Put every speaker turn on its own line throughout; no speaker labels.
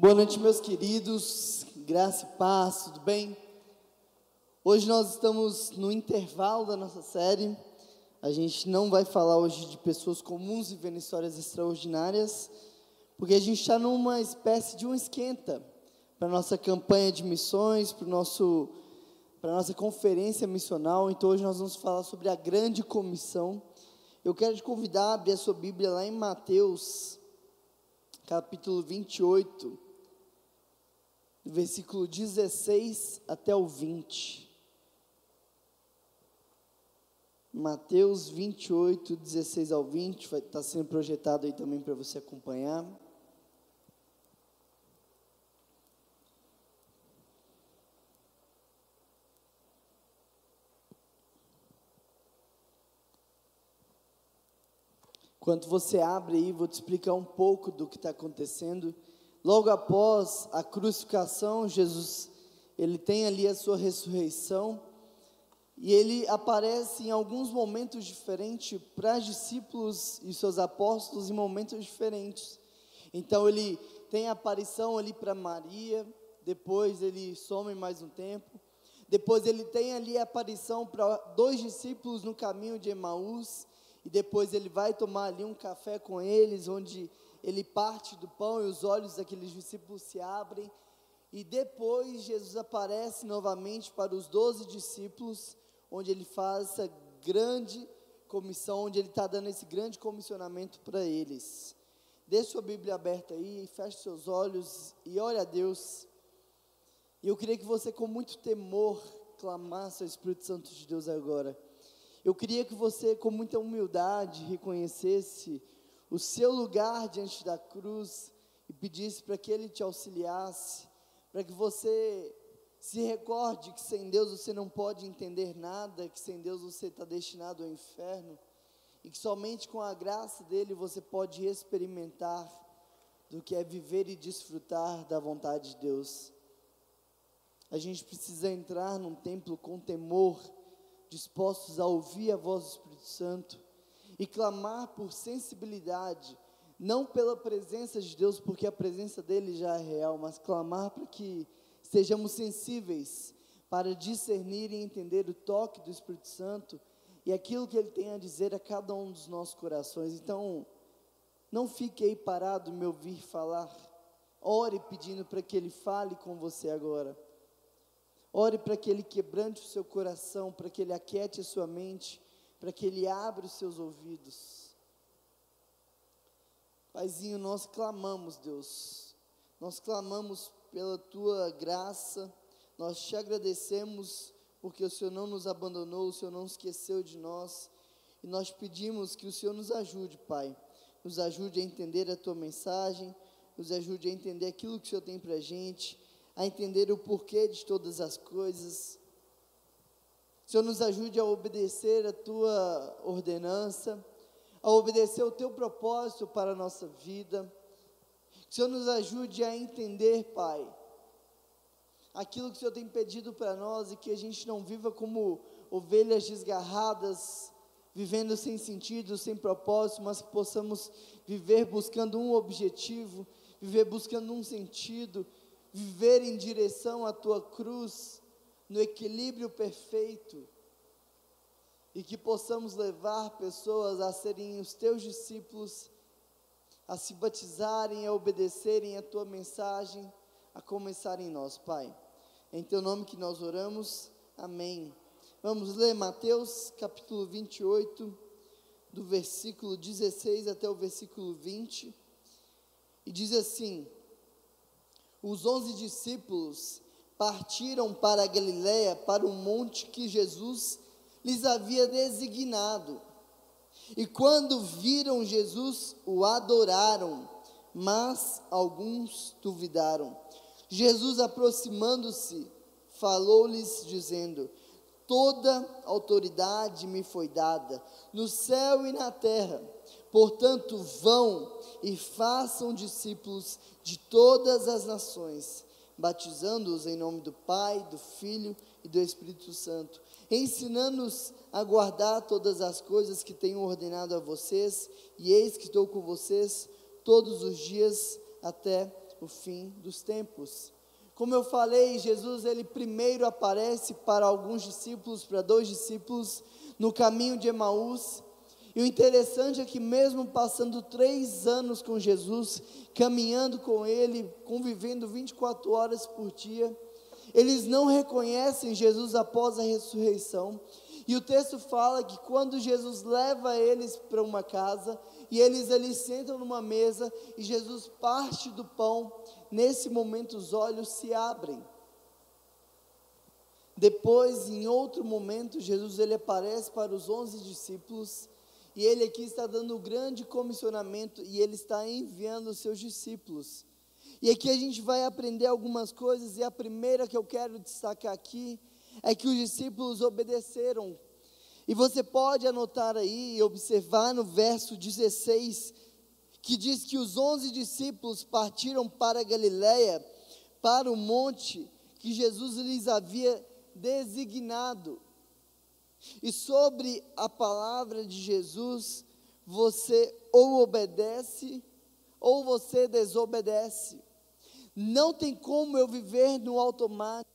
Boa noite, meus queridos, graça e paz, tudo bem? Hoje nós estamos no intervalo da nossa série. A gente não vai falar hoje de pessoas comuns vivendo histórias extraordinárias, porque a gente está numa espécie de um esquenta para a nossa campanha de missões, para a nossa conferência missional. Então hoje nós vamos falar sobre a grande comissão. Eu quero te convidar a abrir a sua Bíblia lá em Mateus, capítulo 28, versículo 16 até o 20. Mateus 28, 16 ao 20, vai estar sendo projetado aí também para você acompanhar. Enquanto você abre aí, vou te explicar um pouco do que está acontecendo. Logo após a crucificação, Jesus, ele tem ali a sua ressurreição, e ele aparece em alguns momentos diferentes para discípulos e seus apóstolos em momentos diferentes. Então ele tem a aparição ali para Maria, depois ele some mais um tempo, depois ele tem ali a aparição para dois discípulos no caminho de Emaús, e depois ele vai tomar ali um café com eles, onde ele parte do pão e os olhos daqueles discípulos se abrem. E depois Jesus aparece novamente para os doze discípulos, onde ele faz essa grande comissão, onde ele está dando esse grande comissionamento para eles. Deixe sua Bíblia aberta aí, feche seus olhos e ore a Deus. E eu queria que você, com muito temor, clamasse ao Espírito Santo de Deus agora. Eu queria que você, com muita humildade, reconhecesse o seu lugar diante da cruz e pedisse para que Ele te auxiliasse, para que você se recorde que sem Deus você não pode entender nada, que sem Deus você está destinado ao inferno e que somente com a graça dele você pode experimentar do que é viver e desfrutar da vontade de Deus. A gente precisa entrar num templo com temor dispostos a ouvir a voz do Espírito Santo e clamar por sensibilidade, não pela presença de Deus, porque a presença dele já é real, mas clamar para que sejamos sensíveis para discernir e entender o toque do Espírito Santo e aquilo que ele tem a dizer a cada um dos nossos corações. Então, não fique aí parado me ouvir falar. Ore pedindo para que ele fale com você agora. Ore para que Ele quebrante o seu coração, para que Ele aquiete a sua mente, para que Ele abra os seus ouvidos. Paizinho, nós clamamos, Deus, nós clamamos pela Tua graça, nós te agradecemos porque o Senhor não nos abandonou, o Senhor não esqueceu de nós, e nós pedimos que o Senhor nos ajude, Pai, nos ajude a entender a Tua mensagem, nos ajude a entender aquilo que o Senhor tem para a gente, a entender o porquê de todas as coisas. Senhor, nos ajude a obedecer a tua ordenança, a obedecer o teu propósito para a nossa vida. Senhor, nos ajude a entender, Pai, aquilo que o Senhor tem pedido para nós e que a gente não viva como ovelhas desgarradas, vivendo sem sentido, sem propósito, mas que possamos viver buscando um objetivo, viver buscando um sentido, viver em direção à tua cruz, no equilíbrio perfeito, e que possamos levar pessoas a serem os teus discípulos, a se batizarem, a obedecerem a tua mensagem, a começar em nós, Pai. Em teu nome que nós oramos, amém. Vamos ler Mateus capítulo 28, do versículo 16 até o versículo 20, e diz assim: os onze discípulos partiram para a Galiléia, para o monte que Jesus lhes havia designado. E quando viram Jesus, o adoraram, mas alguns duvidaram. Jesus, aproximando-se, falou-lhes, dizendo: Toda autoridade me foi dada, no céu e na terra. Portanto, vão e façam discípulos de todas as nações, batizando-os em nome do Pai, do Filho e do Espírito Santo, ensinando-os a guardar todas as coisas que tenho ordenado a vocês, e eis que estou com vocês todos os dias até o fim dos tempos. Como eu falei, Jesus ele primeiro aparece para alguns discípulos, para dois discípulos, no caminho de Emaús. E o interessante é que, mesmo passando três anos com Jesus, caminhando com Ele, convivendo 24 horas por dia, eles não reconhecem Jesus após a ressurreição. E o texto fala que quando Jesus leva eles para uma casa, e eles ali sentam numa mesa, e Jesus parte do pão, nesse momento os olhos se abrem. Depois, em outro momento, Jesus ele aparece para os onze discípulos e ele aqui está dando um grande comissionamento e ele está enviando os seus discípulos. E aqui a gente vai aprender algumas coisas e a primeira que eu quero destacar aqui é que os discípulos obedeceram. E você pode anotar aí e observar no verso 16 que diz que os onze discípulos partiram para Galiléia, para o monte que Jesus lhes havia designado. E sobre a palavra de Jesus, você ou obedece ou você desobedece. Não tem como eu viver no automático.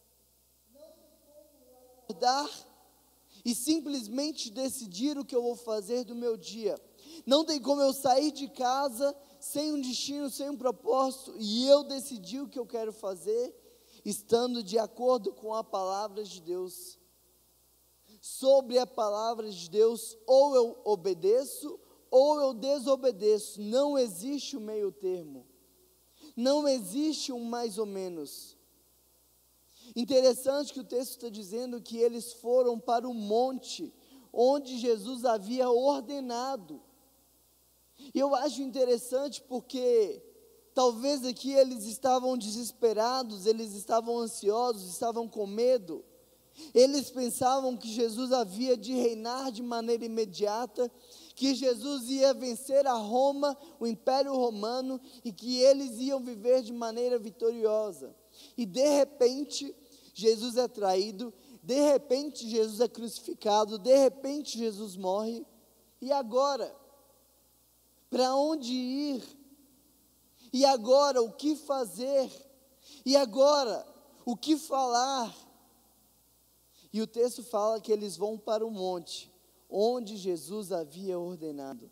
Acordar e simplesmente decidir o que eu vou fazer do meu dia. Não tem como eu sair de casa sem um destino, sem um propósito, e eu decidir o que eu quero fazer, estando de acordo com a palavra de Deus. Sobre a palavra de Deus, ou eu obedeço, ou eu desobedeço. Não existe o meio termo. Não existe um mais ou menos. Interessante que o texto está dizendo que eles foram para o monte onde Jesus havia ordenado. E eu acho interessante porque talvez aqui eles estavam desesperados, eles estavam ansiosos, estavam com medo. Eles pensavam que Jesus havia de reinar de maneira imediata, que Jesus ia vencer a Roma, o Império Romano, e que eles iam viver de maneira vitoriosa. E de repente, Jesus é traído, de repente, Jesus é crucificado, de repente, Jesus morre. E agora? Para onde ir? E agora, o que fazer? E agora, o que falar? E o texto fala que eles vão para o monte, onde Jesus havia ordenado.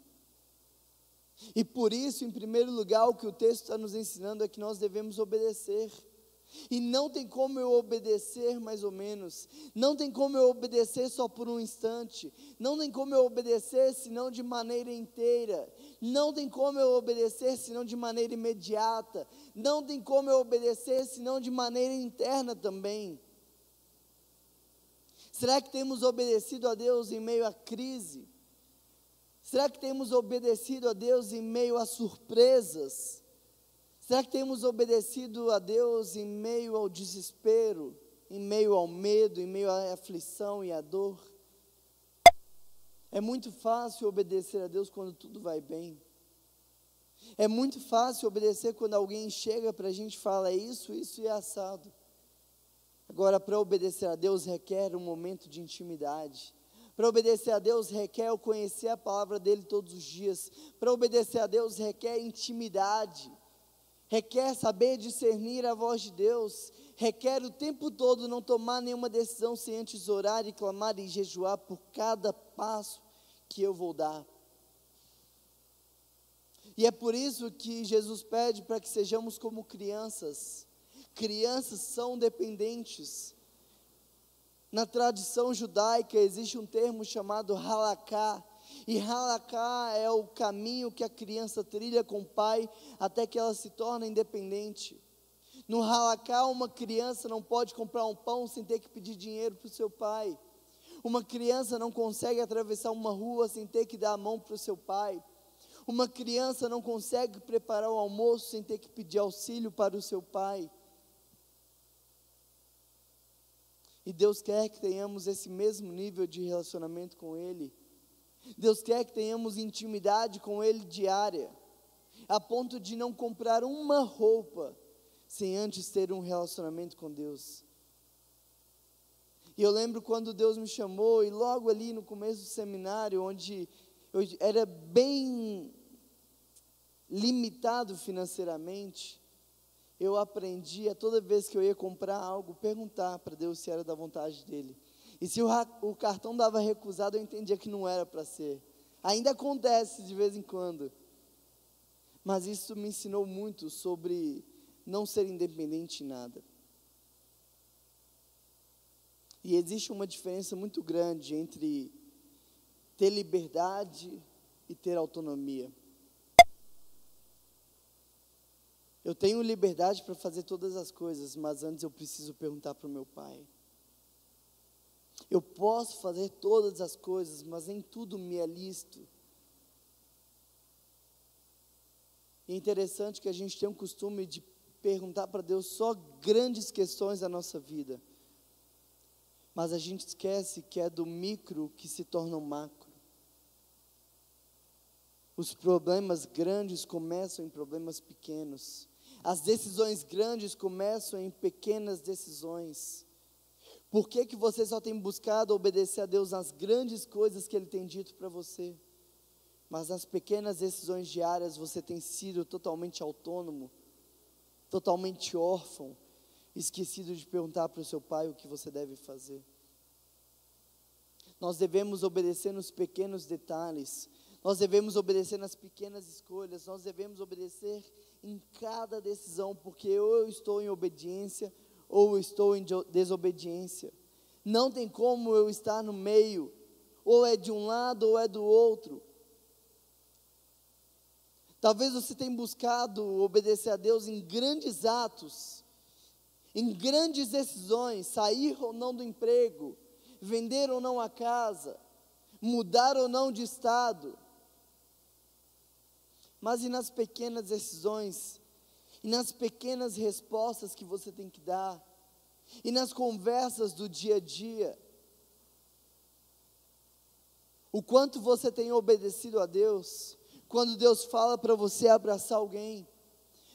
E por isso, em primeiro lugar, o que o texto está nos ensinando é que nós devemos obedecer. E não tem como eu obedecer mais ou menos. Não tem como eu obedecer só por um instante. Não tem como eu obedecer senão de maneira inteira. Não tem como eu obedecer senão de maneira imediata. Não tem como eu obedecer senão de maneira interna também. Será que temos obedecido a Deus em meio à crise? Será que temos obedecido a Deus em meio a surpresas? Será que temos obedecido a Deus em meio ao desespero, em meio ao medo, em meio à aflição e à dor? É muito fácil obedecer a Deus quando tudo vai bem. É muito fácil obedecer quando alguém chega para a gente e fala isso, isso e assado. Agora, para obedecer a Deus requer um momento de intimidade. Para obedecer a Deus requer eu conhecer a palavra dele todos os dias. Para obedecer a Deus requer intimidade. Requer saber discernir a voz de Deus. Requer o tempo todo não tomar nenhuma decisão sem antes orar e clamar e jejuar por cada passo que eu vou dar. E é por isso que Jesus pede para que sejamos como crianças Crianças são dependentes. Na tradição judaica existe um termo chamado halaká, e halaká é o caminho que a criança trilha com o pai até que ela se torna independente. No halaká, uma criança não pode comprar um pão sem ter que pedir dinheiro para o seu pai. Uma criança não consegue atravessar uma rua sem ter que dar a mão para o seu pai. Uma criança não consegue preparar o almoço sem ter que pedir auxílio para o seu pai. E Deus quer que tenhamos esse mesmo nível de relacionamento com Ele. Deus quer que tenhamos intimidade com Ele diária, a ponto de não comprar uma roupa sem antes ter um relacionamento com Deus. E eu lembro quando Deus me chamou, e logo ali no começo do seminário, onde eu era bem limitado financeiramente, eu aprendi a toda vez que eu ia comprar algo, perguntar para Deus se era da vontade dele. E se o, o cartão dava recusado, eu entendia que não era para ser. Ainda acontece de vez em quando. Mas isso me ensinou muito sobre não ser independente em nada. E existe uma diferença muito grande entre ter liberdade e ter autonomia. Eu tenho liberdade para fazer todas as coisas, mas antes eu preciso perguntar para o meu pai. Eu posso fazer todas as coisas, mas nem tudo me é listo. É interessante que a gente tem o costume de perguntar para Deus só grandes questões da nossa vida. Mas a gente esquece que é do micro que se torna o macro. Os problemas grandes começam em problemas pequenos. As decisões grandes começam em pequenas decisões. Por que, que você só tem buscado obedecer a Deus nas grandes coisas que Ele tem dito para você? Mas nas pequenas decisões diárias você tem sido totalmente autônomo, totalmente órfão, esquecido de perguntar para o seu pai o que você deve fazer. Nós devemos obedecer nos pequenos detalhes, nós devemos obedecer nas pequenas escolhas, nós devemos obedecer em cada decisão, porque ou eu estou em obediência ou eu estou em desobediência. Não tem como eu estar no meio, ou é de um lado ou é do outro. Talvez você tenha buscado obedecer a Deus em grandes atos, em grandes decisões, sair ou não do emprego, vender ou não a casa, mudar ou não de estado mas e nas pequenas decisões, e nas pequenas respostas que você tem que dar, e nas conversas do dia a dia. O quanto você tem obedecido a Deus, quando Deus fala para você abraçar alguém.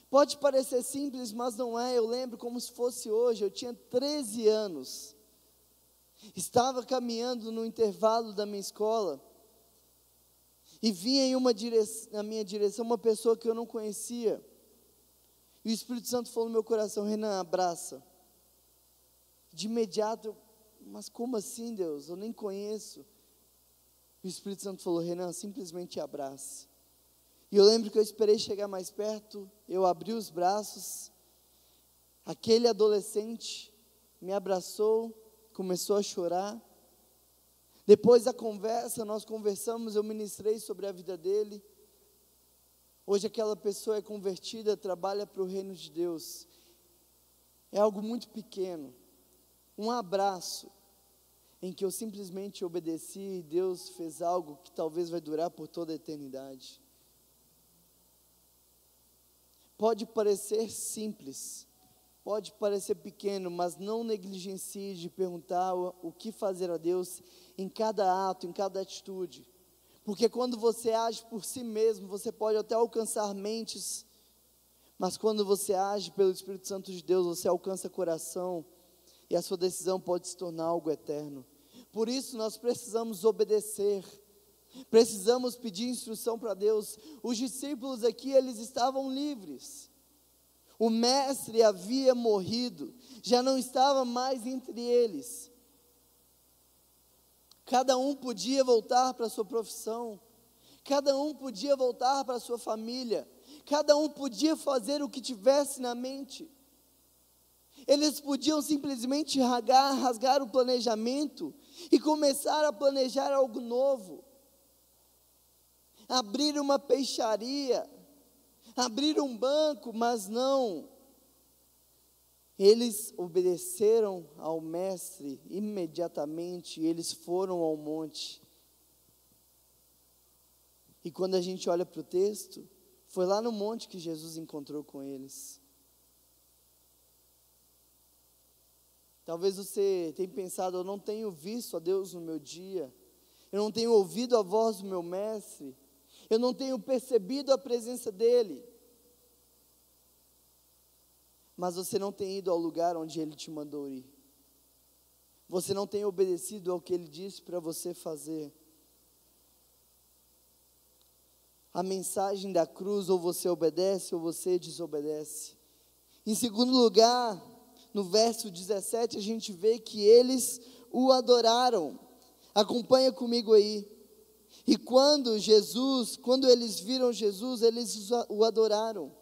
Pode parecer simples, mas não é. Eu lembro como se fosse hoje. Eu tinha 13 anos. Estava caminhando no intervalo da minha escola e vinha em uma direção, na minha direção uma pessoa que eu não conhecia. E o Espírito Santo falou no meu coração: Renan, abraça. De imediato, mas como assim, Deus? Eu nem conheço. O Espírito Santo falou: Renan, simplesmente abrace. E eu lembro que eu esperei chegar mais perto, eu abri os braços, aquele adolescente me abraçou, começou a chorar. Depois da conversa, nós conversamos, eu ministrei sobre a vida dele. Hoje aquela pessoa é convertida, trabalha para o reino de Deus. É algo muito pequeno. Um abraço em que eu simplesmente obedeci e Deus fez algo que talvez vai durar por toda a eternidade. Pode parecer simples, pode parecer pequeno, mas não negligencie de perguntar o, que fazer a Deus em cada ato, em cada atitude. Porque quando você age por si mesmo, você pode até alcançar mentes, mas quando você age pelo Espírito Santo de Deus, você alcança coração e a sua decisão pode se tornar algo eterno. Por isso nós precisamos obedecer. Precisamos pedir instrução para Deus. Os discípulos aqui, eles estavam livres. O mestre havia morrido, já não estava mais entre eles. Cada um podia voltar para a sua profissão, cada um podia voltar para a sua família, cada um podia fazer o que tivesse na mente. Eles podiam simplesmente rasgar, rasgar o planejamento e começar a planejar algo novo. Abrir uma peixaria, abrir um banco, mas não eles obedeceram ao Mestre imediatamente, eles foram ao monte. E quando a gente olha para o texto, foi lá no monte que Jesus encontrou com eles. Talvez você tenha pensado, eu não tenho visto a Deus no meu dia, eu não tenho ouvido a voz do meu mestre, eu não tenho percebido a presença dele mas você não tem ido ao lugar onde Ele te mandou ir. Você não tem obedecido ao que Ele disse para você fazer. A mensagem da cruz, ou você obedece ou você desobedece. Em segundo lugar, no verso 17, a gente vê que eles o adoraram. Acompanha comigo aí. E quando Jesus, quando eles viram Jesus, eles o adoraram,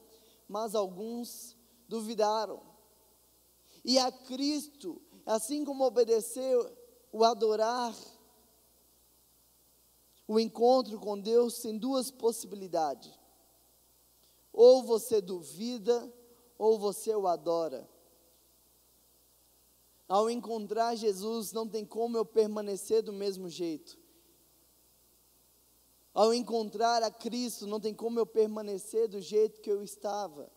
mas alguns duvidaram. E a Cristo, assim como obedecer, o adorar, o encontro com Deus tem duas possibilidades. Ou você duvida, ou você o adora. Ao encontrar Jesus, não tem como eu permanecer do mesmo jeito. Ao encontrar a Cristo, não tem como eu permanecer do jeito que eu estava.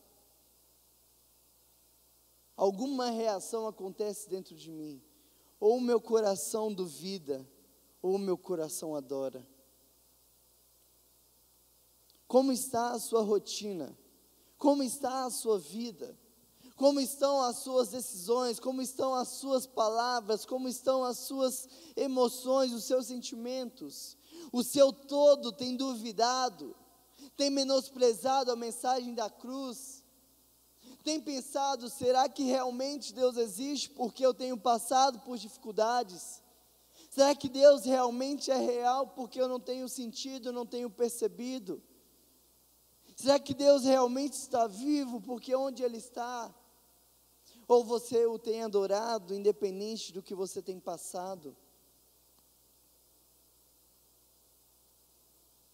Alguma reação acontece dentro de mim. Ou o meu coração duvida, ou o meu coração adora. Como está a sua rotina? Como está a sua vida? Como estão as suas decisões? Como estão as suas palavras? Como estão as suas emoções, os seus sentimentos? O seu todo tem duvidado? Tem menosprezado a mensagem da cruz? Tem pensado, será que realmente Deus existe porque eu tenho passado por dificuldades? Será que Deus realmente é real porque eu não tenho sentido, não tenho percebido? Será que Deus realmente está vivo? Porque onde Ele está? Ou você o tem adorado, independente do que você tem passado?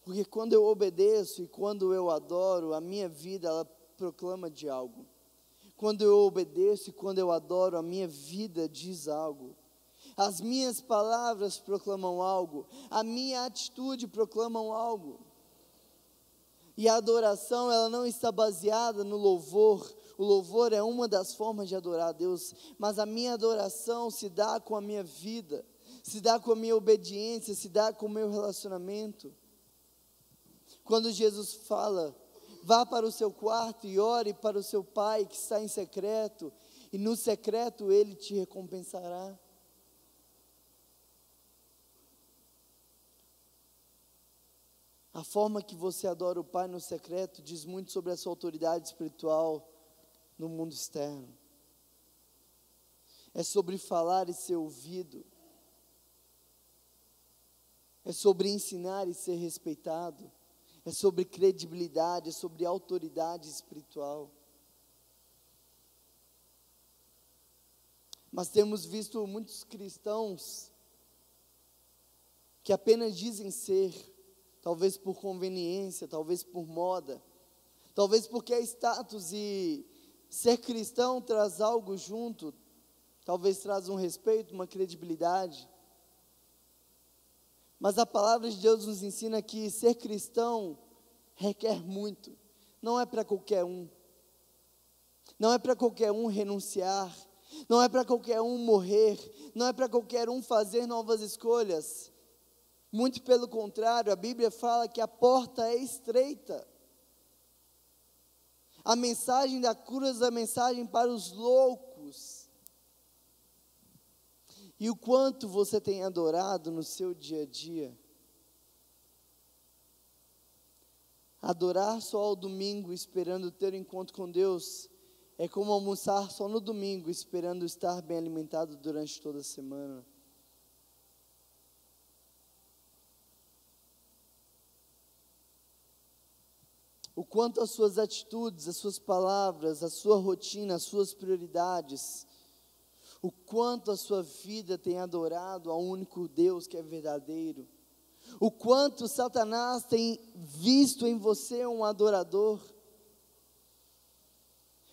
Porque quando eu obedeço e quando eu adoro, a minha vida ela proclama de algo. Quando eu obedeço e quando eu adoro, a minha vida diz algo. As minhas palavras proclamam algo, a minha atitude proclamam algo. E a adoração, ela não está baseada no louvor. O louvor é uma das formas de adorar a Deus, mas a minha adoração se dá com a minha vida, se dá com a minha obediência, se dá com o meu relacionamento. Quando Jesus fala, vá para o seu quarto e ore para o seu pai que está em secreto, e no secreto ele te recompensará. A forma que você adora o Pai no secreto diz muito sobre a sua autoridade espiritual no mundo externo. É sobre falar e ser ouvido. É sobre ensinar e ser respeitado. É sobre credibilidade, é sobre autoridade espiritual. Mas temos visto muitos cristãos que apenas dizem ser, talvez por conveniência, talvez por moda, talvez porque é status e ser cristão traz algo junto, talvez traz um respeito, uma credibilidade. Mas a palavra de Deus nos ensina que ser cristão requer muito, não é para qualquer um, não é para qualquer um renunciar, não é para qualquer um morrer, não é para qualquer um fazer novas escolhas. Muito pelo contrário, a Bíblia fala que a porta é estreita. A mensagem da cruz é a mensagem para os loucos. E o quanto você tem adorado no seu dia a dia? Adorar só ao domingo, esperando ter um encontro com Deus, é como almoçar só no domingo, esperando estar bem alimentado durante toda a semana. o quanto as suas atitudes, as suas palavras, a sua rotina, as suas prioridades, o quanto a sua vida tem adorado ao único Deus que é verdadeiro, o quanto Satanás tem visto em você um adorador.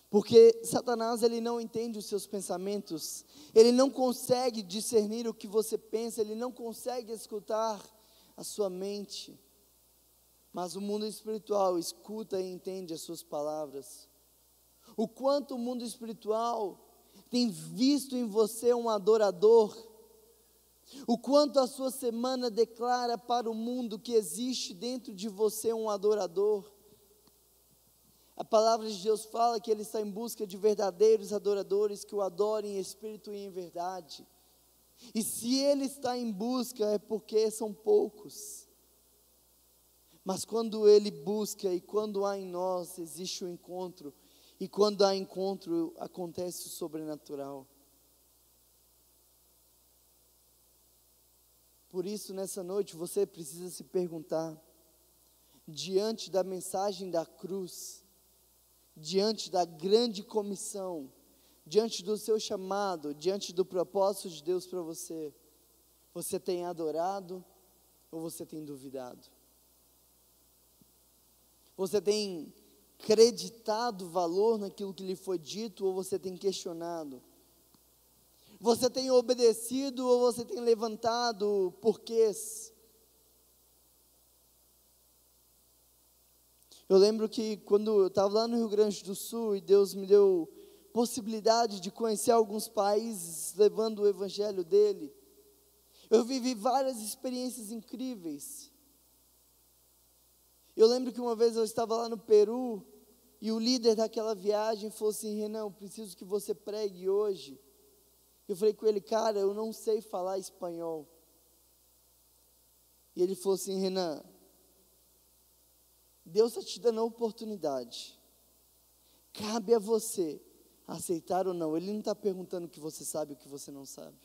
Porque Satanás ele não entende os seus pensamentos, ele não consegue discernir o que você pensa, ele não consegue escutar a sua mente. Mas o mundo espiritual escuta e entende as suas palavras. O quanto o mundo espiritual tem visto em você um adorador. O quanto a sua semana declara para o mundo que existe dentro de você um adorador. A palavra de Deus fala que Ele está em busca de verdadeiros adoradores que o adorem em espírito e em verdade. E se Ele está em busca, é porque são poucos. Mas quando Ele busca e quando há em nós, existe o um encontro, E quando há encontro, acontece o sobrenatural. Por isso, nessa noite, você precisa se perguntar, diante da mensagem da cruz, diante da grande comissão, diante do seu chamado, diante do propósito de Deus para você, você tem adorado ou você tem duvidado? Você tem acreditado valor naquilo que lhe foi dito ou você tem questionado? Você tem obedecido ou você tem levantado porquês? Eu lembro que quando eu estava lá no Rio Grande do Sul e Deus me deu possibilidade de conhecer alguns países levando o evangelho dele, eu vivi várias experiências incríveis. Eu lembro que uma vez eu estava lá no Peru e o líder daquela viagem falou assim: Renan, preciso que você pregue hoje. Eu falei com ele, cara, eu não sei falar espanhol. E ele falou assim: Renan, Deus está te dando a oportunidade. Cabe a você aceitar ou não. Ele não está perguntando o que você sabe ou o que você não sabe.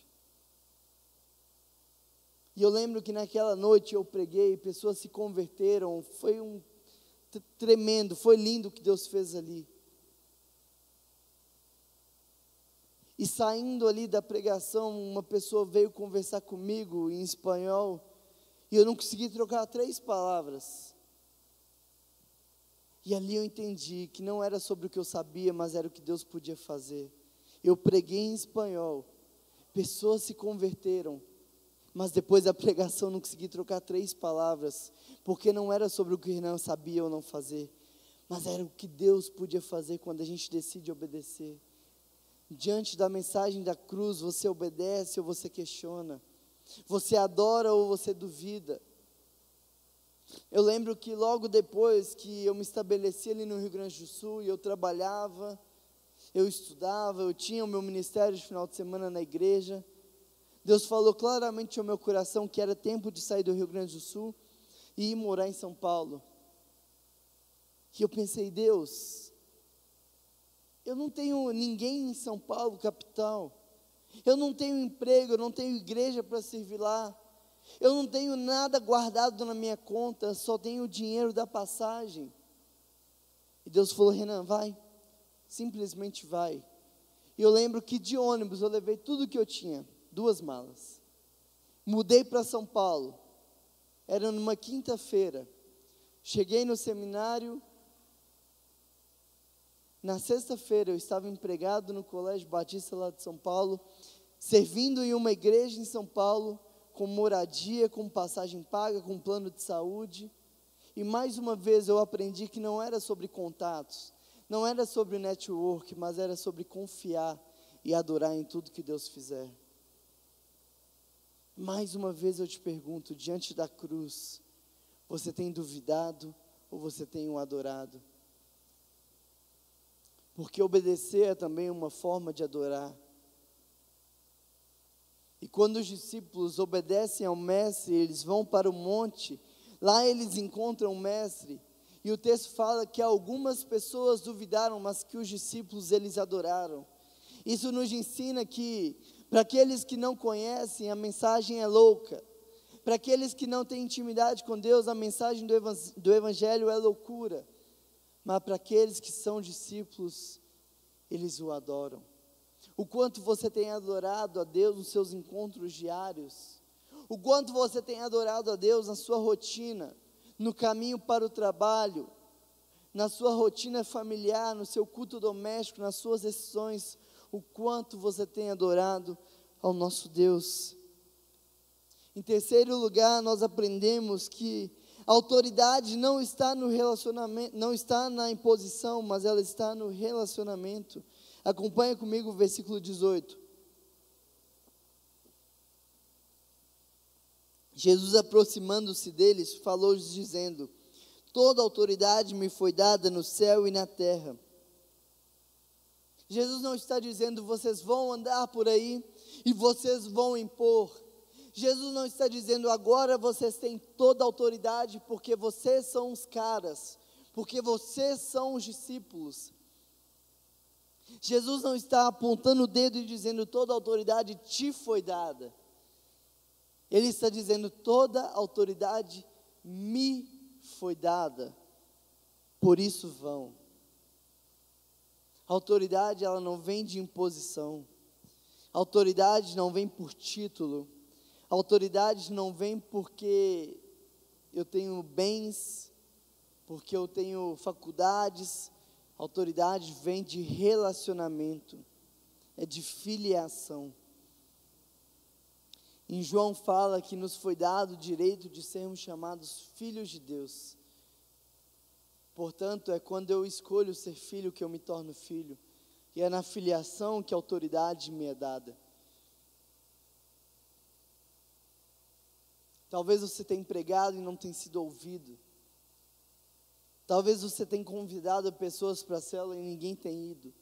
E eu lembro que naquela noite eu preguei, pessoas se converteram, foi um tremendo, foi lindo o que Deus fez ali. E saindo ali da pregação, uma pessoa veio conversar comigo em espanhol, e eu não consegui trocar três palavras. E ali eu entendi que não era sobre o que eu sabia, mas era o que Deus podia fazer. Eu preguei em espanhol, pessoas se converteram, mas depois da pregação não consegui trocar três palavras, porque não era sobre o que o Renan sabia ou não fazer, mas era o que Deus podia fazer quando a gente decide obedecer. Diante da mensagem da cruz, você obedece ou você questiona? Você adora ou você duvida? Eu lembro que logo depois que eu me estabeleci ali no Rio Grande do Sul e eu trabalhava, eu estudava, eu tinha o meu ministério de final de semana na igreja. Deus falou claramente ao meu coração que era tempo de sair do Rio Grande do Sul e ir morar em São Paulo. E eu pensei, Deus, eu não tenho ninguém em São Paulo, capital. Eu não tenho emprego, eu não tenho igreja para servir lá. Eu não tenho nada guardado na minha conta, só tenho o dinheiro da passagem. E Deus falou: Renan, vai. Simplesmente vai. E eu lembro que de ônibus eu levei tudo que eu tinha, duas malas. Mudei para São Paulo. Era numa quinta-feira. Cheguei no seminário, na sexta-feira eu estava empregado no Colégio Batista lá de São Paulo, servindo em uma igreja em São Paulo, com moradia, com passagem paga, com plano de saúde. E mais uma vez eu aprendi que não era sobre contatos, não era sobre network, mas era sobre confiar e adorar em tudo que Deus fizer. Mais uma vez eu te pergunto, diante da cruz, você tem duvidado ou você tem o adorado? Porque obedecer é também uma forma de adorar. E quando os discípulos obedecem ao Mestre, eles vão para o monte, lá eles encontram o Mestre, e o texto fala que algumas pessoas duvidaram, mas que os discípulos eles adoraram. Isso nos ensina que, para aqueles que não conhecem, a mensagem é louca. Para aqueles que não têm intimidade com Deus, a mensagem do Evangelho é loucura mas para aqueles que são discípulos, eles o adoram. O quanto você tem adorado a Deus nos seus encontros diários, o quanto você tem adorado a Deus na sua rotina, no caminho para o trabalho, na sua rotina familiar, no seu culto doméstico, nas suas decisões, o quanto você tem adorado ao nosso Deus. Em terceiro lugar, nós aprendemos que a autoridade não está no relacionamento, não está na imposição, mas ela está no relacionamento. Acompanha comigo o versículo 18. Jesus, aproximando-se deles, falou-lhes, dizendo: Toda autoridade me foi dada no céu e na terra. Jesus não está dizendo, vocês vão andar por aí e vocês vão impor. Jesus não está dizendo agora vocês têm toda a autoridade porque vocês são os caras, porque vocês são os discípulos. Jesus não está apontando o dedo e dizendo toda autoridade te foi dada. Ele está dizendo toda autoridade me foi dada. Por isso vão. Autoridade ela não vem de imposição. Autoridade não vem por título. Autoridade não vem porque eu tenho bens, porque eu tenho faculdades. Autoridade vem de relacionamento, é de filiação. Em João fala que nos foi dado o direito de sermos chamados filhos de Deus. Portanto, é quando eu escolho ser filho que eu me torno filho. E é na filiação que a autoridade me é dada. Talvez você tenha pregado e não tenha sido ouvido. Talvez você tenha convidado pessoas para a célula e ninguém tenha ido.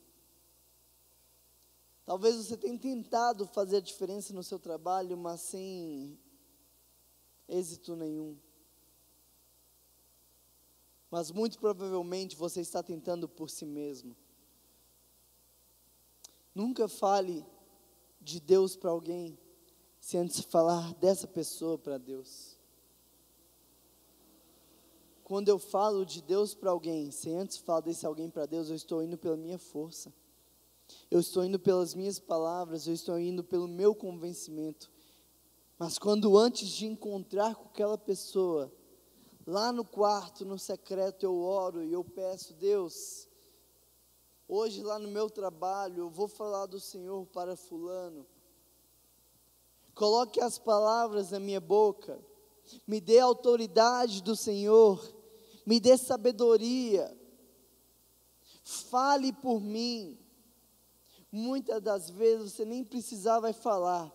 Talvez você tenha tentado fazer a diferença no seu trabalho, mas sem êxito nenhum mas muito provavelmente você está tentando por si mesmo. Nunca fale de Deus para alguém se antes falar dessa pessoa para Deus. Quando eu falo de Deus para alguém, sem antes falar desse alguém para Deus, eu estou indo pela minha força. Eu estou indo pelas minhas palavras, eu estou indo pelo meu convencimento. Mas quando antes de encontrar com aquela pessoa, Lá no quarto, no secreto, eu oro e eu peço, Deus, hoje lá no meu trabalho, eu vou falar do Senhor para Fulano. Coloque as palavras na minha boca, me dê autoridade do Senhor, me dê sabedoria, fale por mim. Muitas das vezes você nem precisava falar,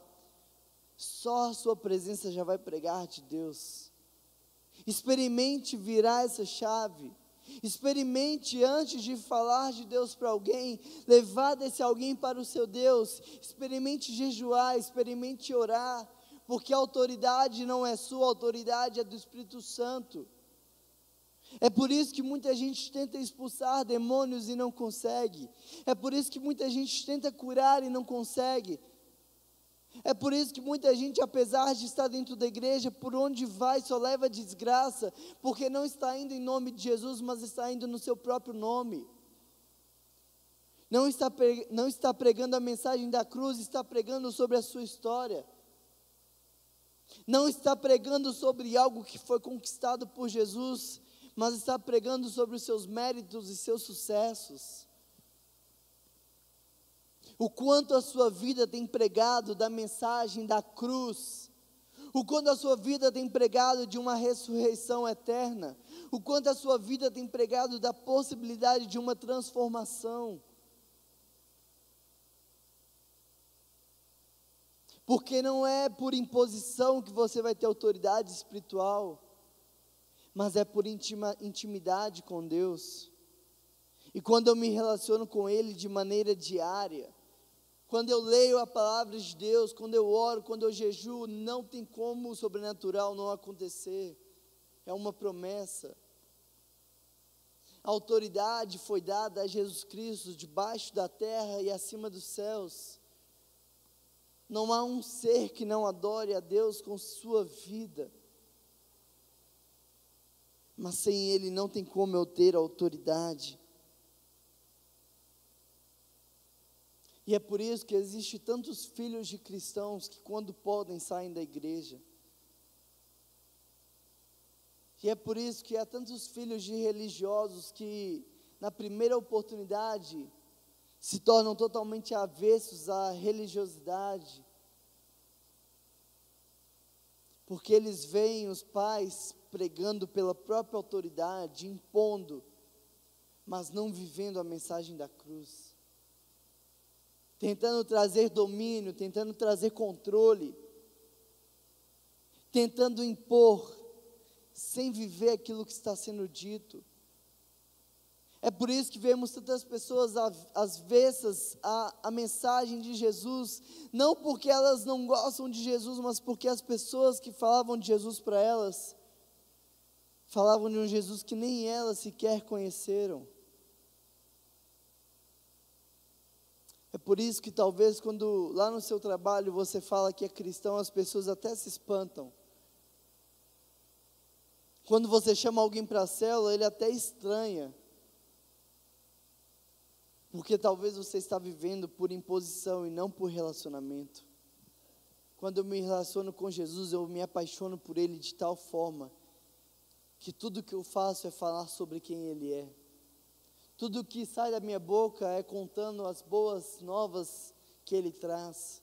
só a sua presença já vai pregar de Deus. Experimente virar essa chave. Experimente antes de falar de Deus para alguém, levar desse alguém para o seu Deus. Experimente jejuar, experimente orar, porque a autoridade não é sua, a autoridade é do Espírito Santo. É por isso que muita gente tenta expulsar demônios e não consegue. É por isso que muita gente tenta curar e não consegue. É por isso que muita gente, apesar de estar dentro da igreja, por onde vai só leva desgraça, porque não está indo em nome de Jesus, mas está indo no seu próprio nome. Não está, não está pregando a mensagem da cruz, está pregando sobre a sua história. Não está pregando sobre algo que foi conquistado por Jesus, mas está pregando sobre os seus méritos e seus sucessos o quanto a sua vida tem pregado da mensagem da cruz, o quanto a sua vida tem pregado de uma ressurreição eterna, o quanto a sua vida tem pregado da possibilidade de uma transformação. Porque não é por imposição que você vai ter autoridade espiritual, mas é por intima, intimidade com Deus. E quando eu me relaciono com Ele de maneira diária, quando eu leio a palavra de Deus, quando eu oro, quando eu jejuo, não tem como o sobrenatural não acontecer. É uma promessa. A autoridade foi dada a Jesus Cristo debaixo da terra e acima dos céus. Não há um ser que não adore a Deus com sua vida. Mas sem Ele não tem como eu ter autoridade. E é por isso que existe tantos filhos de cristãos que quando podem saem da igreja. E é por isso que há tantos filhos de religiosos que na primeira oportunidade se tornam totalmente avessos à religiosidade. Porque eles veem os pais pregando pela própria autoridade, impondo, mas não vivendo a mensagem da cruz tentando trazer domínio, tentando trazer controle, tentando impor, sem viver aquilo que está sendo dito. É por isso que vemos tantas pessoas avessas à, à mensagem de Jesus, não porque elas não gostam de Jesus, mas porque as pessoas que falavam de Jesus para elas, falavam de um Jesus que nem elas sequer conheceram. É por isso que talvez quando lá no seu trabalho você fala que é cristão, as pessoas até se espantam. Quando você chama alguém para a célula, ele até estranha. Porque talvez você está vivendo por imposição e não por relacionamento. Quando eu me relaciono com Jesus, eu me apaixono por Ele de tal forma que tudo que eu faço é falar sobre quem Ele é. Tudo que sai da minha boca é contando as boas novas que Ele traz.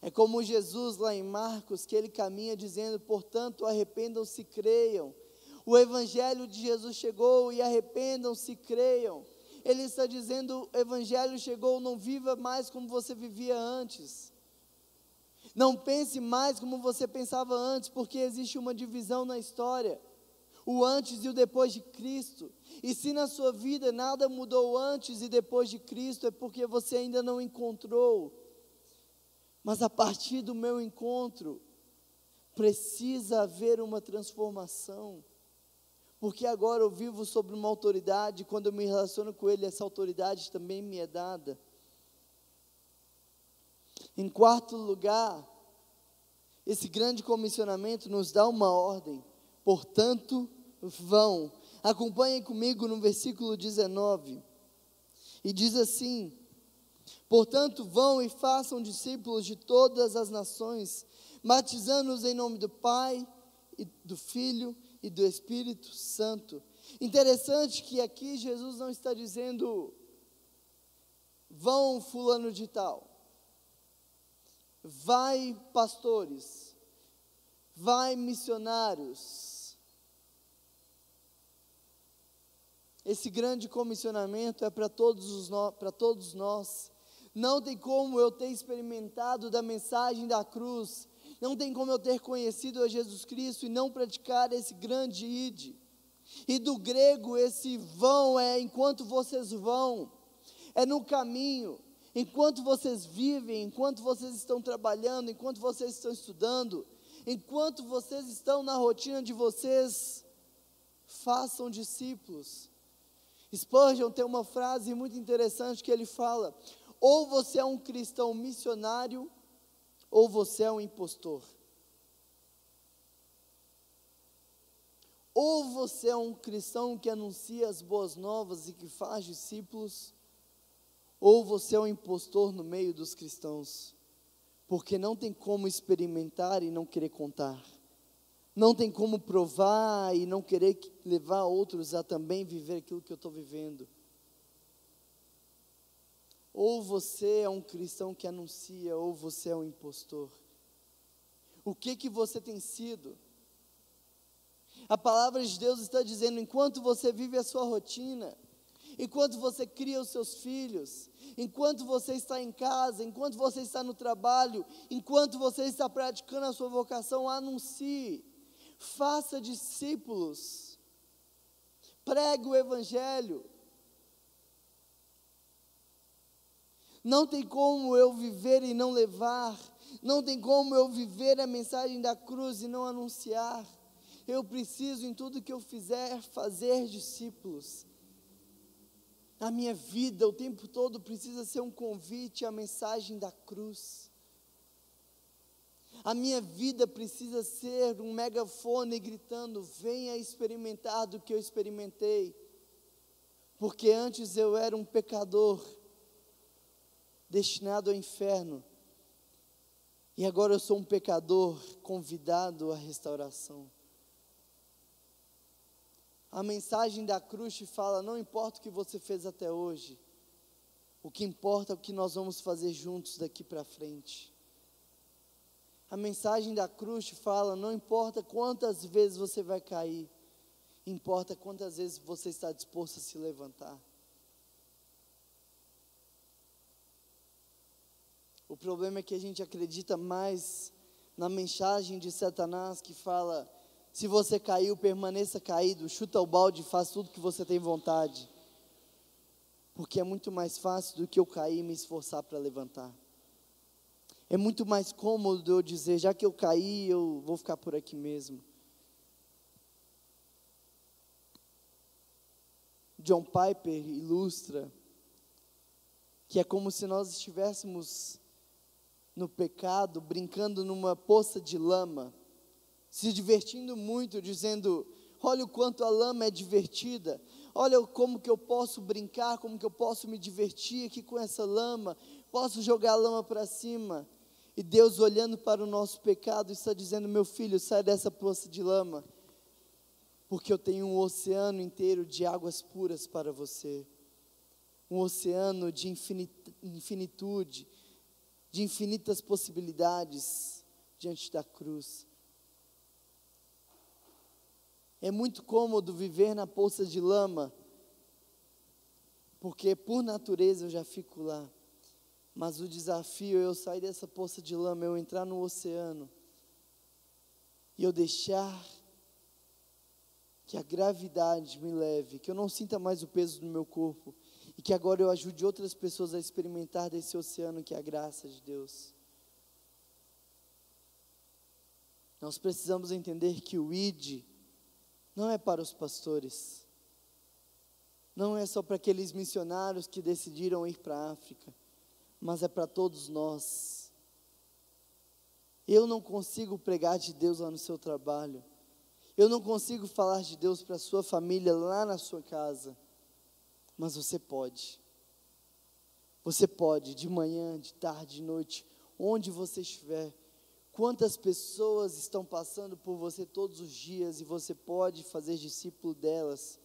É como Jesus lá em Marcos, que ele caminha dizendo: portanto, arrependam-se e creiam. O Evangelho de Jesus chegou e arrependam-se e creiam. Ele está dizendo: o Evangelho chegou, não viva mais como você vivia antes. Não pense mais como você pensava antes, porque existe uma divisão na história. O antes e o depois de Cristo. E se na sua vida nada mudou antes e depois de Cristo, é porque você ainda não encontrou mas a partir do meu encontro, precisa haver uma transformação. Porque agora eu vivo sobre uma autoridade, quando eu me relaciono com Ele, essa autoridade também me é dada. Em quarto lugar, esse grande comissionamento nos dá uma ordem, portanto, vão. Acompanhem comigo no versículo 19. E diz assim: Portanto, vão e façam discípulos de todas as nações, batizando-os em nome do Pai, e do Filho e do Espírito Santo. Interessante que aqui Jesus não está dizendo, vão fulano de tal, vai pastores, vai missionários. Esse grande comissionamento é para todos, todos nós não tem como eu ter experimentado da mensagem da cruz, não tem como eu ter conhecido a Jesus Cristo e não praticar esse grande ide. E do grego, esse vão é enquanto vocês vão, é no caminho, enquanto vocês vivem, enquanto vocês estão trabalhando, enquanto vocês estão estudando, enquanto vocês estão na rotina de vocês, façam discípulos. Spurgeon tem uma frase muito interessante que ele fala: ou você é um cristão missionário, ou você é um impostor. Ou você é um cristão que anuncia as boas novas e que faz discípulos, ou você é um impostor no meio dos cristãos, porque não tem como experimentar e não querer contar, não tem como provar e não querer levar outros a também viver aquilo que eu estou vivendo. Ou você é um cristão que anuncia, ou você é um impostor. O que que você tem sido? A palavra de Deus está dizendo: enquanto você vive a sua rotina, enquanto você cria os seus filhos, enquanto você está em casa, enquanto você está no trabalho, enquanto você está praticando a sua vocação, anuncie, faça discípulos, pregue o Evangelho, Não tem como eu viver e não levar. Não tem como eu viver a mensagem da cruz e não anunciar. Eu preciso, em tudo que eu fizer, fazer discípulos. A minha vida, o tempo todo, precisa ser um convite à mensagem da cruz. A minha vida precisa ser um megafone gritando: venha experimentar do que eu experimentei. Porque antes eu era um pecador destinado ao inferno. E agora eu sou um pecador convidado à restauração. A mensagem da cruz te fala: não importa o que você fez até hoje, o que importa é o que nós vamos fazer juntos daqui para frente. A mensagem da cruz te fala: não importa quantas vezes você vai cair, importa quantas vezes você está disposto a se levantar. O problema é que a gente acredita mais na mensagem de Satanás que fala: se você caiu, permaneça caído, chuta o balde, faz tudo que você tem vontade. Porque é muito mais fácil do que eu cair e me esforçar para levantar. É muito mais cômodo eu dizer, já que eu caí, eu vou ficar por aqui mesmo. John Piper ilustra que é como se nós estivéssemos no pecado, brincando numa poça de lama, se divertindo muito, dizendo: Olha o quanto a lama é divertida, olha como que eu posso brincar, como que eu posso me divertir aqui com essa lama, posso jogar a lama para cima. E Deus, olhando para o nosso pecado, está dizendo: Meu filho, sai dessa poça de lama, porque eu tenho um oceano inteiro de águas puras para você um oceano de infinitude, de infinitas possibilidades diante da cruz. É muito cômodo viver na poça de lama, porque por natureza eu já fico lá. Mas o desafio é eu sair dessa poça de lama, eu entrar no oceano e eu deixar que a gravidade me leve, que eu não sinta mais o peso do meu corpo e que agora eu ajude outras pessoas a experimentar desse oceano que é a graça de Deus. Nós precisamos entender que o ID não é para os pastores, não é só para aqueles missionários que decidiram ir para a África, mas é para todos nós. Eu não consigo pregar de Deus lá no seu trabalho, eu não consigo falar de Deus para a sua família lá na sua casa mas você pode. Você pode, de manhã, de tarde, de noite, onde você estiver. Quantas pessoas estão passando por você todos os dias e você pode fazer discípulo delas?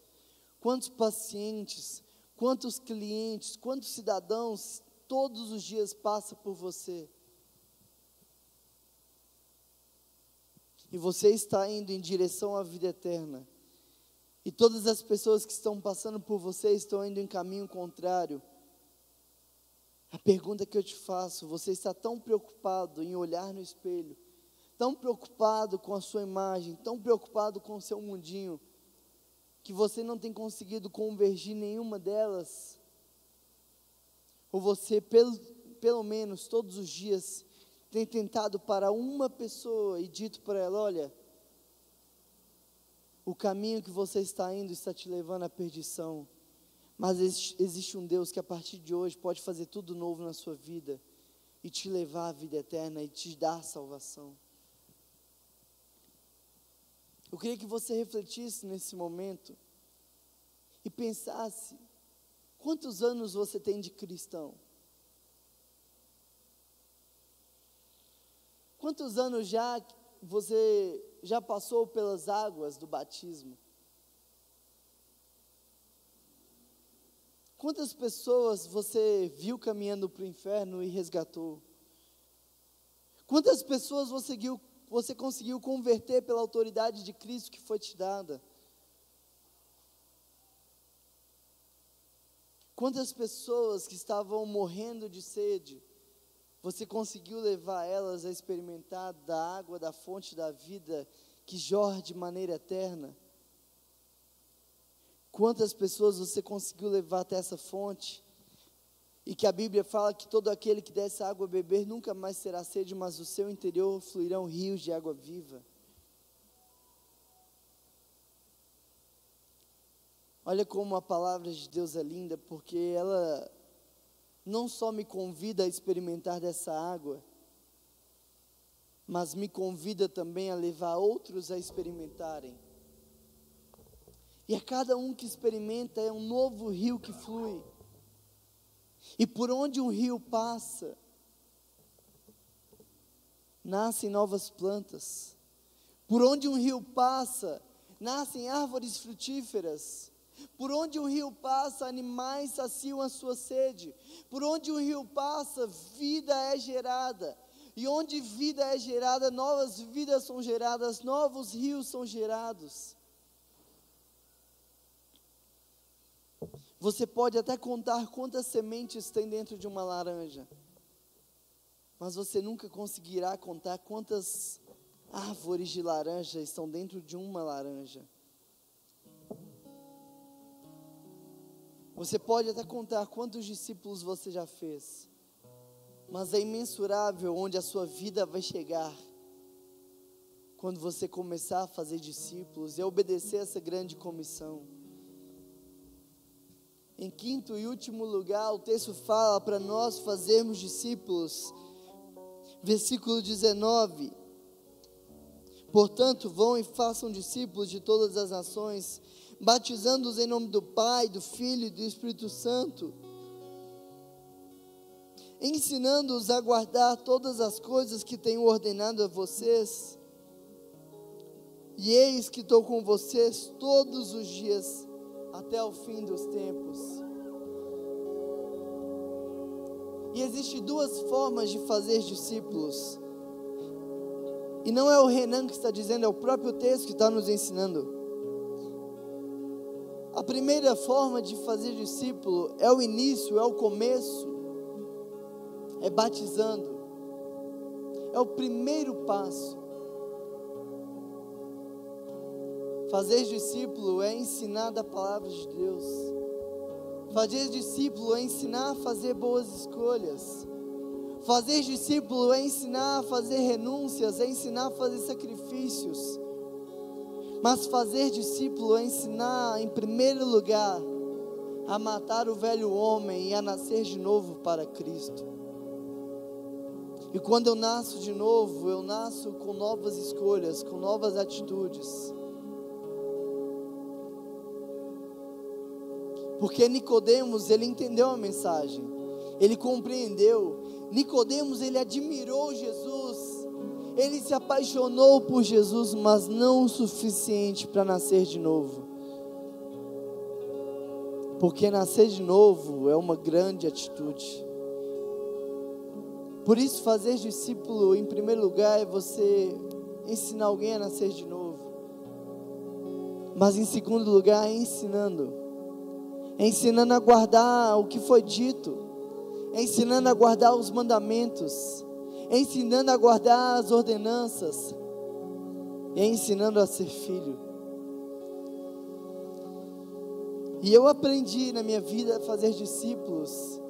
Quantos pacientes, quantos clientes, quantos cidadãos todos os dias passam por você? E você está indo em direção à vida eterna. E todas as pessoas que estão passando por você estão indo em caminho contrário. A pergunta que eu te faço: você está tão preocupado em olhar no espelho, tão preocupado com a sua imagem, tão preocupado com o seu mundinho, que você não tem conseguido convergir nenhuma delas? Ou você, pelo, pelo menos todos os dias, tem tentado para uma pessoa e dito para ela: olha o caminho que você está indo está te levando à perdição. Mas existe um Deus que a partir de hoje pode fazer tudo novo na sua vida e te levar à vida eterna e te dar salvação. Eu queria que você refletisse nesse momento e pensasse: quantos anos você tem de cristão? Quantos anos já você já passou pelas águas do batismo? Quantas pessoas você viu caminhando para o inferno e resgatou? Quantas pessoas você, você conseguiu converter pela autoridade de Cristo que foi te dada? Quantas pessoas que estavam morrendo de sede, você conseguiu levar elas a experimentar da água da fonte da vida que jorra de maneira eterna? Quantas pessoas você conseguiu levar até essa fonte? E que a Bíblia fala que todo aquele que desse água a beber nunca mais será sede, mas do seu interior fluirão rios de água viva. Olha como a palavra de Deus é linda, porque ela não só me convida a experimentar dessa água, mas me convida também a levar outros a experimentarem. E a cada um que experimenta é um novo rio que flui. E por onde um rio passa, nascem novas plantas. Por onde um rio passa, nascem árvores frutíferas. Por onde um rio passa, animais saciam a sua sede. Por onde um rio passa, vida é gerada. E onde vida é gerada, novas vidas são geradas, novos rios são gerados. Você pode até contar quantas sementes tem dentro de uma laranja, mas você nunca conseguirá contar quantas árvores de laranja estão dentro de uma laranja. Você pode até contar quantos discípulos você já fez, mas é imensurável onde a sua vida vai chegar quando você começar a fazer discípulos e obedecer essa grande comissão. Em quinto e último lugar, o texto fala para nós fazermos discípulos. Versículo 19. Portanto, vão e façam discípulos de todas as nações, batizando-os em nome do Pai, do Filho e do Espírito Santo, ensinando-os a guardar todas as coisas que tenho ordenado a vocês. E eis que estou com vocês todos os dias até o fim dos tempos. E existem duas formas de fazer discípulos. E não é o Renan que está dizendo, é o próprio texto que está nos ensinando. A primeira forma de fazer discípulo é o início, é o começo, é batizando, é o primeiro passo. Fazer discípulo é ensinar da palavra de Deus. Fazer discípulo é ensinar a fazer boas escolhas. Fazer discípulo é ensinar a fazer renúncias, é ensinar a fazer sacrifícios. Mas fazer discípulo é ensinar, em primeiro lugar, a matar o velho homem e a nascer de novo para Cristo. E quando eu nasço de novo, eu nasço com novas escolhas, com novas atitudes. Porque Nicodemos, ele entendeu a mensagem. Ele compreendeu. Nicodemos, ele admirou Jesus. Ele se apaixonou por Jesus, mas não o suficiente para nascer de novo. Porque nascer de novo é uma grande atitude. Por isso, fazer discípulo, em primeiro lugar, é você ensinar alguém a nascer de novo. Mas, em segundo lugar, é ensinando ensinando a guardar o que foi dito, ensinando a guardar os mandamentos, ensinando a guardar as ordenanças, e ensinando a ser filho. E eu aprendi na minha vida a fazer discípulos,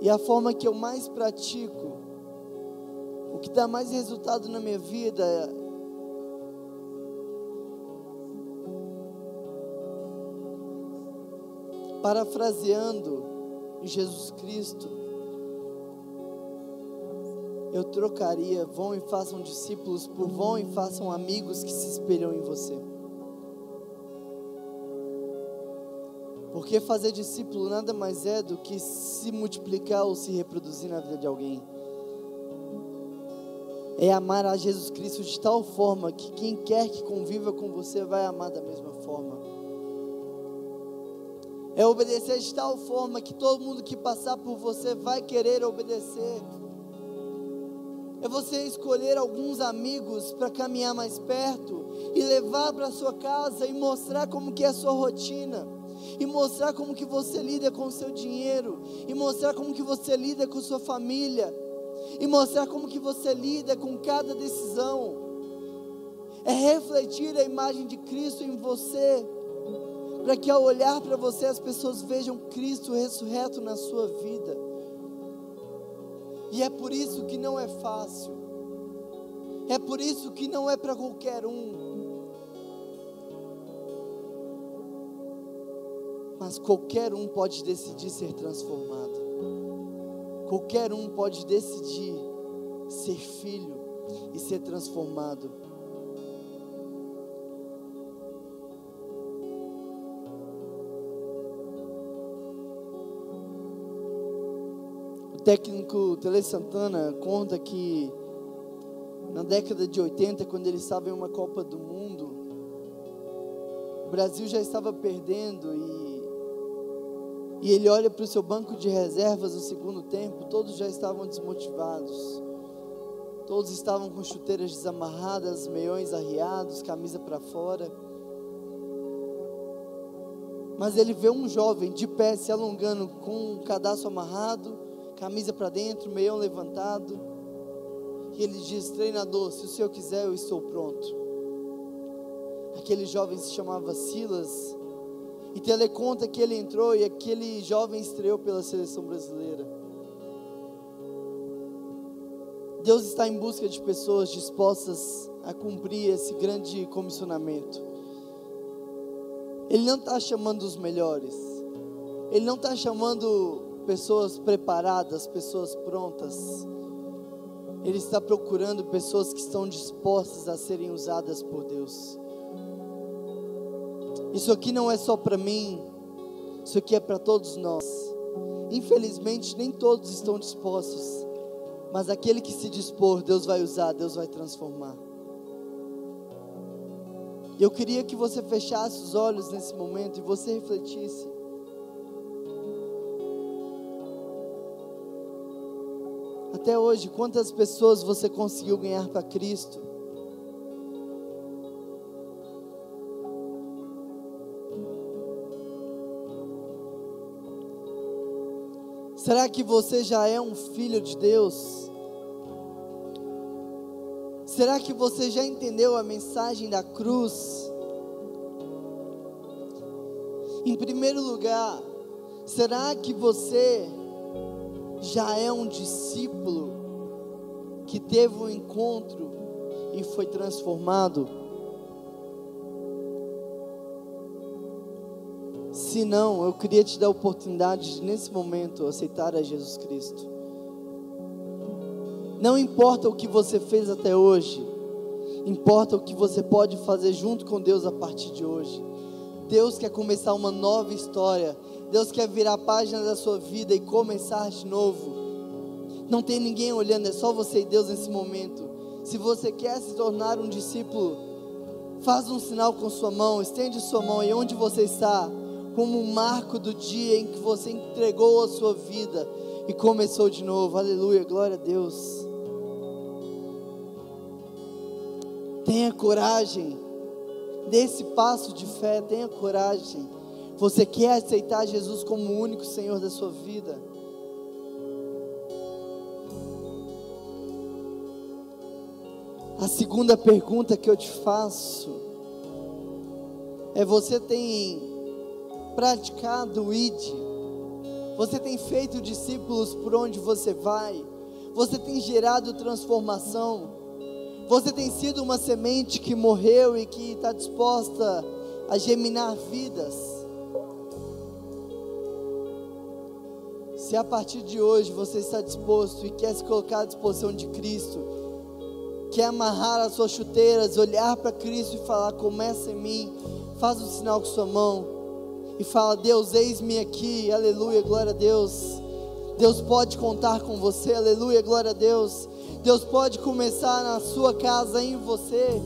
e a forma que eu mais pratico, o que dá mais resultado na minha vida parafraseando Jesus Cristo, eu trocaria vão e façam discípulos por vão e façam amigos que se espelham em você. Porque fazer discípulo nada mais é do que se multiplicar ou se reproduzir na vida de alguém. É amar a Jesus Cristo de tal forma que quem quer que conviva com você vai amar da mesma forma. É obedecer de tal forma que todo mundo que passar por você vai querer obedecer. É você escolher alguns amigos para caminhar mais perto e levar para sua casa e mostrar como que é a sua rotina e mostrar como que você lida com o seu dinheiro e mostrar como que você lida com sua família e mostrar como que você lida com cada decisão. É refletir a imagem de Cristo em você para que ao olhar para você as pessoas vejam Cristo ressurreto na sua vida. E é por isso que não é fácil. É por isso que não é para qualquer um. Mas qualquer um pode decidir ser transformado. Qualquer um pode decidir ser filho e ser transformado. Técnico Tele Santana conta que na década de 80, quando ele estava em uma Copa do Mundo, o Brasil já estava perdendo e, e ele olha para o seu banco de reservas no segundo tempo, todos já estavam desmotivados. Todos estavam com chuteiras desamarradas, meiões arriados, camisa para fora. Mas ele vê um jovem de pé se alongando com um cadastro amarrado, camisa para dentro, meião levantado. E ele diz: Treinador, se o senhor quiser, eu estou pronto. Aquele jovem se chamava Silas. E Tele conta que ele entrou e aquele jovem estreou pela seleção brasileira. Deus está em busca de pessoas dispostas a cumprir esse grande comissionamento. Ele não está chamando os melhores, Ele não está chamando pessoas preparadas, pessoas prontas. Ele está procurando pessoas que estão dispostas a serem usadas por Deus. Isso aqui não é só para mim, isso aqui é para todos nós. Infelizmente, nem todos estão dispostos, mas aquele que se dispor, Deus vai usar, Deus vai transformar. Eu queria que você fechasse os olhos nesse momento e você refletisse. Até hoje, quantas pessoas você conseguiu ganhar para Cristo? Será que você já é um filho de Deus? Será que você já entendeu a mensagem da cruz? Em primeiro lugar, será que você já é um discípulo que teve um encontro e foi transformado? Se não, eu queria te dar a oportunidade de, nesse momento, aceitar a Jesus Cristo. Não importa o que você fez até hoje, importa o que você pode fazer junto com Deus a partir de hoje. Deus quer começar uma nova história Deus quer virar a página da sua vida e começar de novo. Não tem ninguém olhando, é só você e Deus nesse momento. Se você quer se tornar um discípulo, faz um sinal com sua mão, estende sua mão e onde você está, como um marco do dia em que você entregou a sua vida e começou de novo. Aleluia, glória a Deus. Tenha coragem, dê esse passo de fé, tenha coragem. Você quer aceitar Jesus como o único Senhor da sua vida? A segunda pergunta que eu te faço é: você tem praticado o ID? Você tem feito discípulos por onde você vai? Você tem gerado transformação? Você tem sido uma semente que morreu e que está disposta a geminar vidas? Se a partir de hoje você está disposto e quer se colocar à disposição de Cristo, quer amarrar as suas chuteiras, olhar para Cristo e falar: Começa em mim, faz um sinal com sua mão e fala: Deus, eis-me aqui, aleluia, glória a Deus. Deus pode contar com você, aleluia, glória a Deus. Deus pode começar na sua casa em você.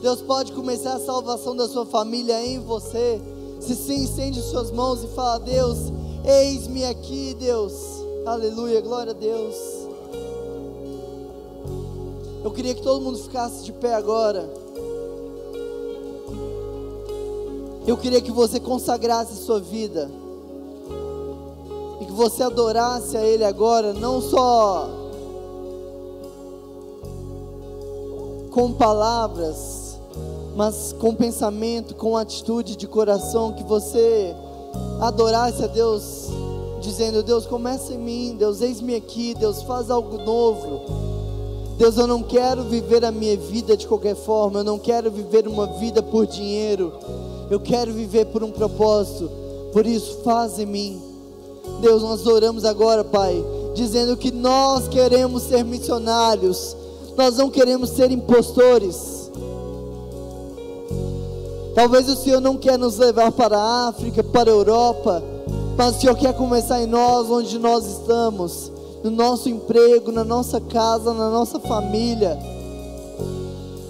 Deus pode começar a salvação da sua família em você. Se sim, estende suas mãos e fala: Deus, Eis-me aqui, Deus. Aleluia, glória a Deus. Eu queria que todo mundo ficasse de pé agora. Eu queria que você consagrasse sua vida. E que você adorasse a Ele agora, não só com palavras, mas com pensamento, com atitude de coração, que você adorasse a Deus, dizendo: Deus, começa em mim, Deus, eis-me aqui, Deus, faz algo novo. Deus, eu não quero viver a minha vida de qualquer forma, eu não quero viver uma vida por dinheiro, eu quero viver por um propósito, por isso, faz em mim. Deus, nós oramos agora, Pai, dizendo que nós queremos ser missionários, nós não queremos ser impostores. Talvez o Senhor não quer nos levar para a África, para a Europa, mas o Senhor quer começar em nós, onde nós estamos, no nosso emprego, na nossa casa, na nossa família.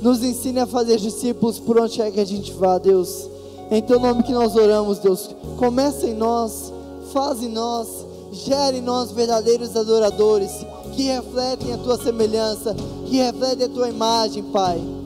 Nos ensine a fazer discípulos por onde quer que a gente vá, Deus. Em teu nome que nós oramos, Deus. Começa em nós, faz em nós, gere em nós verdadeiros adoradores que refletem a tua semelhança, que refletem a tua imagem, Pai.